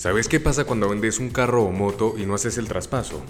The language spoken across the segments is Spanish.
¿Sabes qué pasa cuando vendes un carro o moto y no haces el traspaso?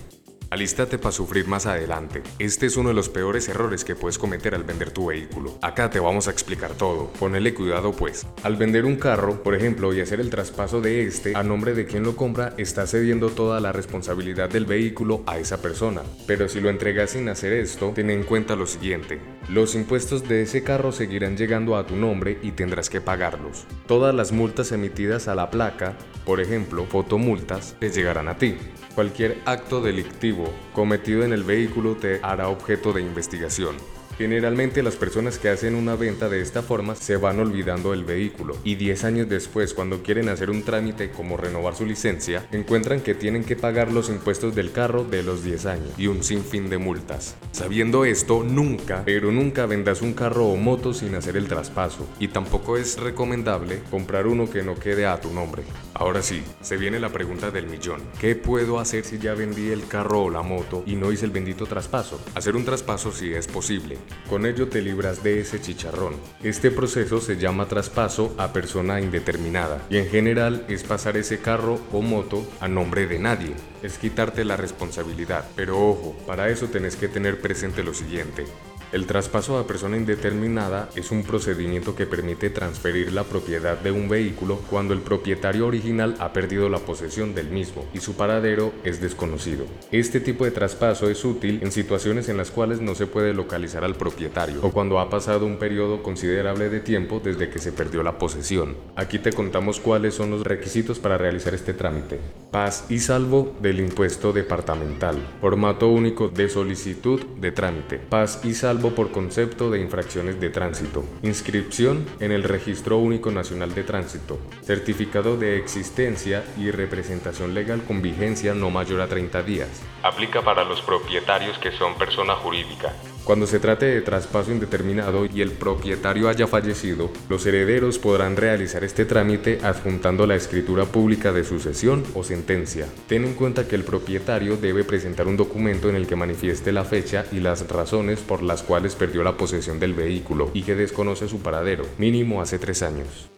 Alístate para sufrir más adelante. Este es uno de los peores errores que puedes cometer al vender tu vehículo. Acá te vamos a explicar todo. Ponele cuidado pues. Al vender un carro, por ejemplo, y hacer el traspaso de este a nombre de quien lo compra, está cediendo toda la responsabilidad del vehículo a esa persona. Pero si lo entregas sin hacer esto, ten en cuenta lo siguiente. Los impuestos de ese carro seguirán llegando a tu nombre y tendrás que pagarlos. Todas las multas emitidas a la placa, por ejemplo, fotomultas, te llegarán a ti. Cualquier acto delictivo cometido en el vehículo te hará objeto de investigación. Generalmente las personas que hacen una venta de esta forma se van olvidando del vehículo y 10 años después cuando quieren hacer un trámite como renovar su licencia, encuentran que tienen que pagar los impuestos del carro de los 10 años y un sinfín de multas. Sabiendo esto, nunca, pero nunca vendas un carro o moto sin hacer el traspaso y tampoco es recomendable comprar uno que no quede a tu nombre. Ahora sí, se viene la pregunta del millón. ¿Qué puedo hacer si ya vendí el carro o la moto y no hice el bendito traspaso? Hacer un traspaso sí es posible, con ello te libras de ese chicharrón. Este proceso se llama traspaso a persona indeterminada y en general es pasar ese carro o moto a nombre de nadie. Es quitarte la responsabilidad. Pero ojo, para eso tenés que tener presente lo siguiente. El traspaso a persona indeterminada es un procedimiento que permite transferir la propiedad de un vehículo cuando el propietario original ha perdido la posesión del mismo y su paradero es desconocido. Este tipo de traspaso es útil en situaciones en las cuales no se puede localizar al propietario o cuando ha pasado un periodo considerable de tiempo desde que se perdió la posesión. Aquí te contamos cuáles son los requisitos para realizar este trámite. Paz y salvo del impuesto departamental. Formato único de solicitud de trámite. Paz y salvo por concepto de infracciones de tránsito, inscripción en el Registro Único Nacional de Tránsito, certificado de existencia y representación legal con vigencia no mayor a 30 días. Aplica para los propietarios que son persona jurídica. Cuando se trate de traspaso indeterminado y el propietario haya fallecido, los herederos podrán realizar este trámite adjuntando la escritura pública de sucesión o sentencia. Ten en cuenta que el propietario debe presentar un documento en el que manifieste la fecha y las razones por las cuales perdió la posesión del vehículo y que desconoce su paradero, mínimo hace tres años.